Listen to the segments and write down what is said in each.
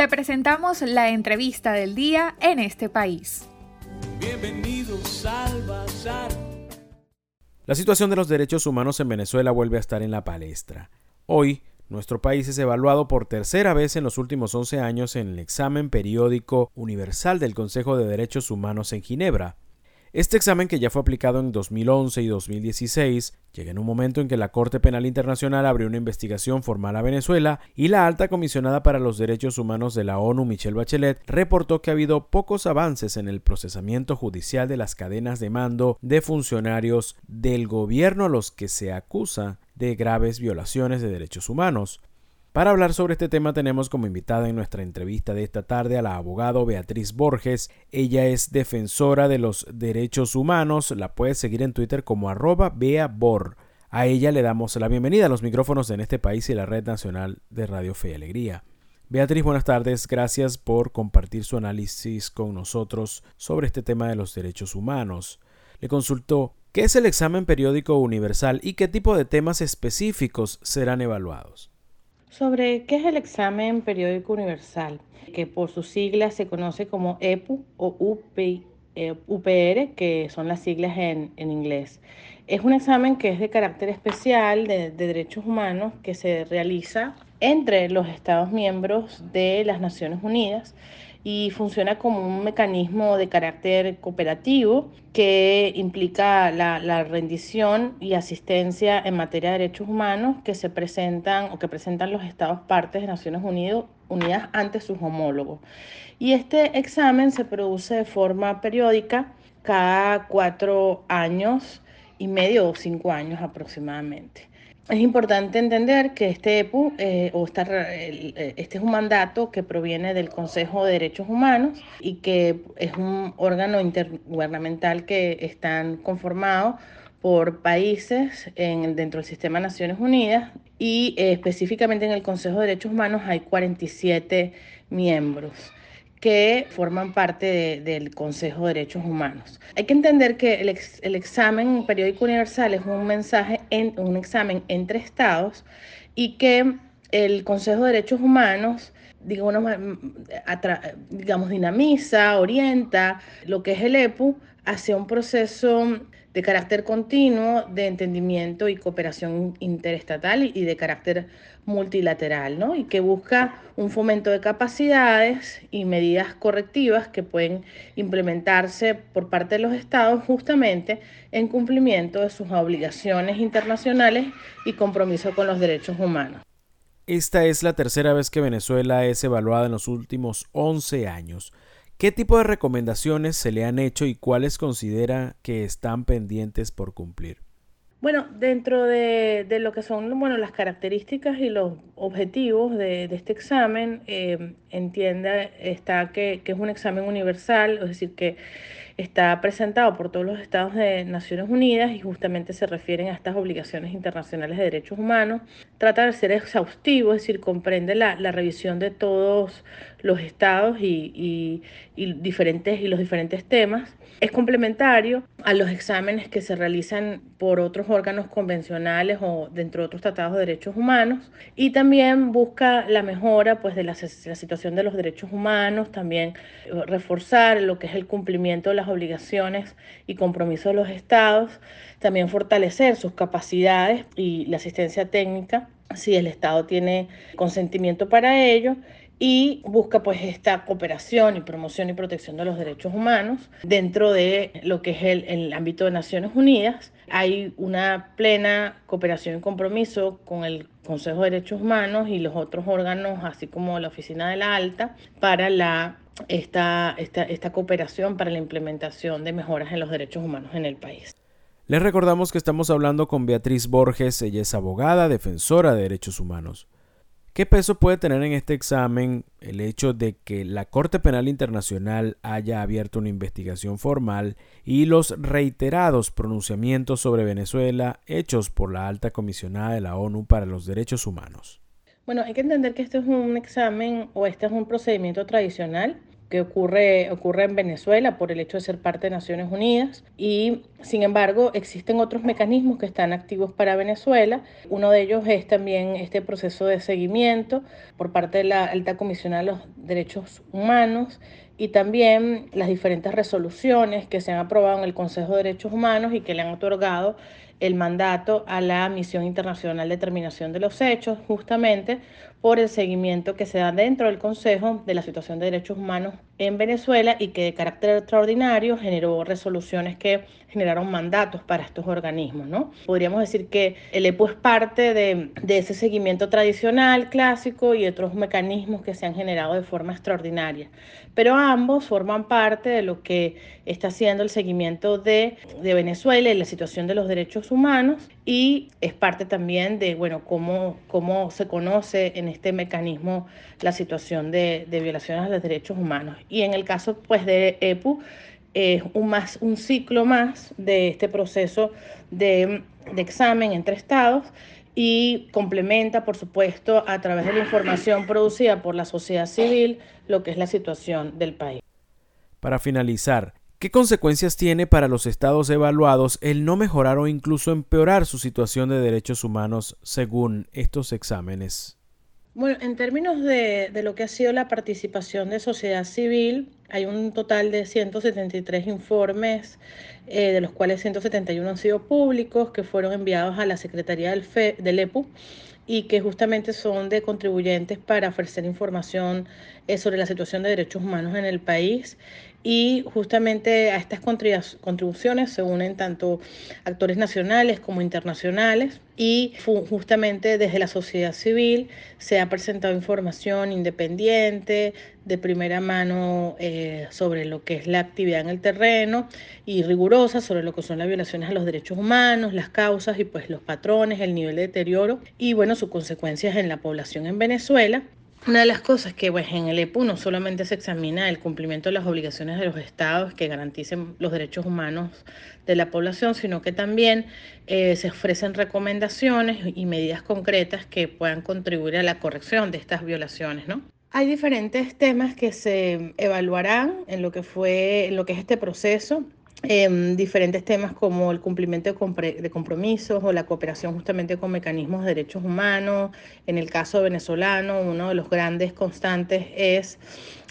Te presentamos la entrevista del día en este país. Bienvenidos al Bazar. La situación de los derechos humanos en Venezuela vuelve a estar en la palestra. Hoy, nuestro país es evaluado por tercera vez en los últimos 11 años en el examen periódico universal del Consejo de Derechos Humanos en Ginebra, este examen, que ya fue aplicado en 2011 y 2016, llega en un momento en que la Corte Penal Internacional abrió una investigación formal a Venezuela y la alta comisionada para los derechos humanos de la ONU, Michelle Bachelet, reportó que ha habido pocos avances en el procesamiento judicial de las cadenas de mando de funcionarios del gobierno a los que se acusa de graves violaciones de derechos humanos. Para hablar sobre este tema tenemos como invitada en nuestra entrevista de esta tarde a la abogada Beatriz Borges. Ella es defensora de los derechos humanos. La puedes seguir en Twitter como arroba beabor. A ella le damos la bienvenida a los micrófonos en este país y la Red Nacional de Radio Fe y Alegría. Beatriz, buenas tardes. Gracias por compartir su análisis con nosotros sobre este tema de los derechos humanos. Le consultó qué es el examen periódico universal y qué tipo de temas específicos serán evaluados sobre qué es el examen periódico universal, que por sus siglas se conoce como EPU o UPR, eh, que son las siglas en, inglés. Es un examen que es de carácter especial de derechos humanos que se realiza entre los Estados miembros de las Naciones Unidas y funciona como un mecanismo de carácter cooperativo que implica la, rendición y asistencia en materia de derechos humanos que se presentan o que presentan los estados partes de Naciones Unidas, Unidas ante sus homólogos. Y este examen se produce de forma periódica cada cuatro años y medio o cinco años aproximadamente. Es importante entender que este EPU eh, o eh, este es un mandato que proviene del Consejo de Derechos Humanos y que es un órgano intergubernamental que están conformados por países en, dentro del sistema de Naciones Unidas y eh, específicamente en el Consejo de Derechos Humanos hay 47 miembros que forman parte del Consejo de Derechos Humanos. Hay que entender que el, examen periódico universal es un mensaje, en, un examen entre estados y que el Consejo de Derechos Humanos digamos, digamos, dinamiza, orienta lo que es el EPU hacia un proceso de carácter continuo de entendimiento y cooperación interestatal y de carácter multilateral, ¿no? Y que busca un fomento de capacidades y medidas correctivas que pueden implementarse por parte de los estados justamente en cumplimiento de sus obligaciones internacionales y compromiso con los derechos humanos. Esta es la tercera vez que Venezuela es evaluada en los últimos 11 años. ¿Qué tipo de recomendaciones se le han hecho y cuáles considera que están pendientes por cumplir? Bueno, dentro de, lo que son bueno, las características y los objetivos de, este examen, eh, entiende está que, que, es un examen universal, es decir, que está presentado por todos los estados de Naciones Unidas y justamente se refieren a estas obligaciones internacionales de derechos humanos. Trata de ser exhaustivo, es decir, comprende la, revisión de todos los estados y, diferentes, y los diferentes temas. Es complementario a los exámenes que se realizan por otros órganos convencionales o dentro de otros tratados de derechos humanos y también busca la mejora pues, de la, la situación de los derechos humanos, también reforzar lo que es el cumplimiento de las obligaciones y compromisos de los estados, también fortalecer sus capacidades y la asistencia técnica si el Estado tiene consentimiento para ello y busca pues esta cooperación y promoción y protección de los derechos humanos dentro de lo que es el, ámbito de Naciones Unidas. Hay una plena cooperación y compromiso con el Consejo de Derechos Humanos y los otros órganos, así como la Oficina de la Alta, para la esta, esta, esta cooperación para la implementación de mejoras en los derechos humanos en el país. Les recordamos que estamos hablando con Beatriz Borges, ella es abogada, defensora de derechos humanos. ¿Qué peso puede tener en este examen el hecho de que la Corte Penal Internacional haya abierto una investigación formal y los reiterados pronunciamientos sobre Venezuela hechos por la alta comisionada de la ONU para los Derechos Humanos? Bueno, hay que entender que este es un examen o este es un procedimiento tradicional que ocurre, ocurre en Venezuela por el hecho de ser parte de Naciones Unidas y sin embargo existen otros mecanismos que están activos para Venezuela. Uno de ellos es también este proceso de seguimiento por parte de la alta comisionada de los derechos humanos y también las diferentes resoluciones que se han aprobado en el Consejo de Derechos Humanos y que le han otorgado el mandato a la Misión Internacional de Determinación de los Hechos, justamente por el seguimiento que se da dentro del Consejo de la situación de derechos humanos en Venezuela y que de carácter extraordinario generó resoluciones que generaron mandatos para estos organismos. ¿no? Podríamos decir que el EPU es parte de, de ese seguimiento tradicional, clásico y otros mecanismos que se han generado de forma extraordinaria. Pero ambos forman parte de lo que está haciendo el seguimiento de, de Venezuela y la situación de los derechos humanos y es parte también de bueno, cómo, cómo se conoce en este mecanismo la situación de, de violaciones a los derechos humanos. Y en el caso pues, de EPU, es un, más, un ciclo más de este proceso de, de examen entre estados y complementa, por supuesto, a través de la información producida por la sociedad civil, lo que es la situación del país. Para finalizar, ¿qué consecuencias tiene para los estados evaluados el no mejorar o incluso empeorar su situación de derechos humanos según estos exámenes? Bueno, en términos de, lo que ha sido la participación de sociedad civil, hay un total de 173 informes, eh, de los cuales 171 han sido públicos, que fueron enviados a la Secretaría del, FE, del EPU y que justamente son de contribuyentes para ofrecer información eh, sobre la situación de derechos humanos en el país y justamente a estas contribuciones se unen tanto actores nacionales como internacionales y justamente desde la sociedad civil se ha presentado información independiente de primera mano eh, sobre lo que es la actividad en el terreno y rigurosa sobre lo que son las violaciones a los derechos humanos, las causas y pues los patrones, el nivel de deterioro y bueno, sus consecuencias en la población en Venezuela una de las cosas que pues, en el EPU no solamente se examina el cumplimiento de las obligaciones de los estados que garanticen los derechos humanos de la población, sino que también eh, se ofrecen recomendaciones y medidas concretas que puedan contribuir a la corrección de estas violaciones, ¿no? Hay diferentes temas que se evaluarán en lo que fue, en lo que es este proceso. Eh, diferentes temas como el cumplimiento de, compromisos o la cooperación justamente con mecanismos de derechos humanos. En el caso venezolano, uno de los grandes constantes es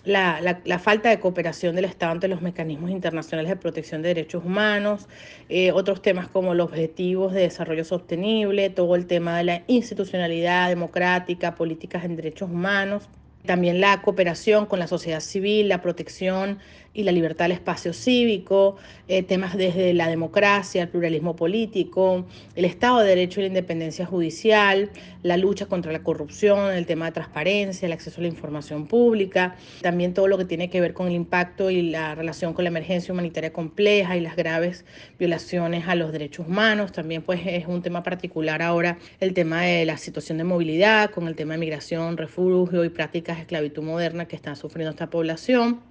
la, la, la, falta de cooperación del Estado ante los mecanismos internacionales de protección de derechos humanos, eh, otros temas como los objetivos de desarrollo sostenible, todo el tema de la institucionalidad democrática, políticas en derechos humanos. También la cooperación con la sociedad civil, la protección y la libertad del espacio cívico, eh, temas desde la democracia, el pluralismo político, el Estado de Derecho y la independencia judicial, la lucha contra la corrupción, el tema de transparencia, el acceso a la información pública, también todo lo que tiene que ver con el impacto y la relación con la emergencia humanitaria compleja y las graves violaciones a los derechos humanos. También pues es un tema particular ahora el tema de la situación de movilidad, con el tema de migración, refugio y prácticas de esclavitud moderna que están sufriendo esta población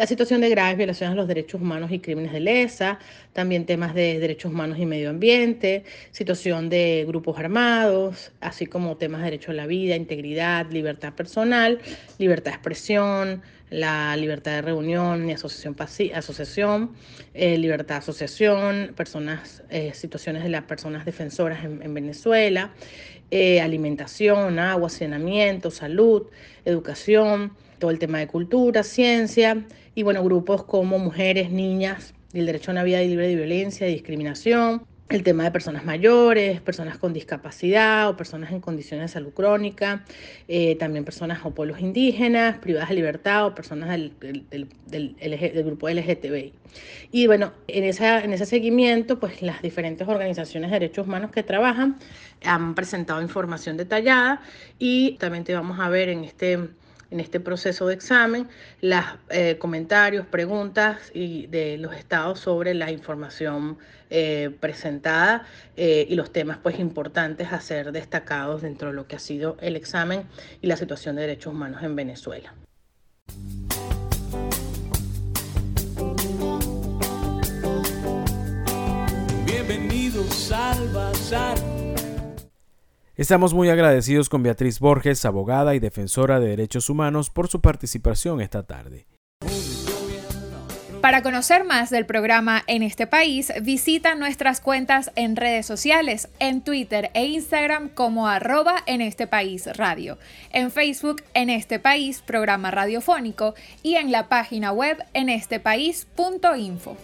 la situación de graves violaciones a los derechos humanos y crímenes de lesa, también temas de derechos humanos y medio ambiente, situación de grupos armados, así como temas de derecho a la vida, integridad, libertad personal, libertad de expresión, la libertad de reunión y asociación, asociación eh, libertad de asociación, personas, eh, situaciones de las personas defensoras en, en Venezuela, eh, alimentación, agua, saneamiento, salud, educación, todo el tema de cultura, ciencia y bueno, grupos como mujeres, niñas, el derecho a una vida libre de violencia y discriminación, el tema de personas mayores, personas con discapacidad o personas en condiciones de salud crónica, eh, también personas o pueblos indígenas, privadas de libertad o personas del, del, del, del, grupo LGTBI. Y bueno, en, esa, en ese seguimiento, pues las diferentes organizaciones de derechos humanos que trabajan han presentado información detallada y también te vamos a ver en este en este proceso de examen los eh, comentarios, preguntas y de los estados sobre la información eh, presentada eh, y los temas pues importantes a ser destacados dentro de lo que ha sido el examen y la situación de derechos humanos en Venezuela. Estamos muy agradecidos con Beatriz Borges, abogada y defensora de derechos humanos, por su participación esta tarde. Para conocer más del programa en este país, visita nuestras cuentas en redes sociales, en Twitter e Instagram como arroba en este país radio, en Facebook en este país programa radiofónico y en la página web en este país.info.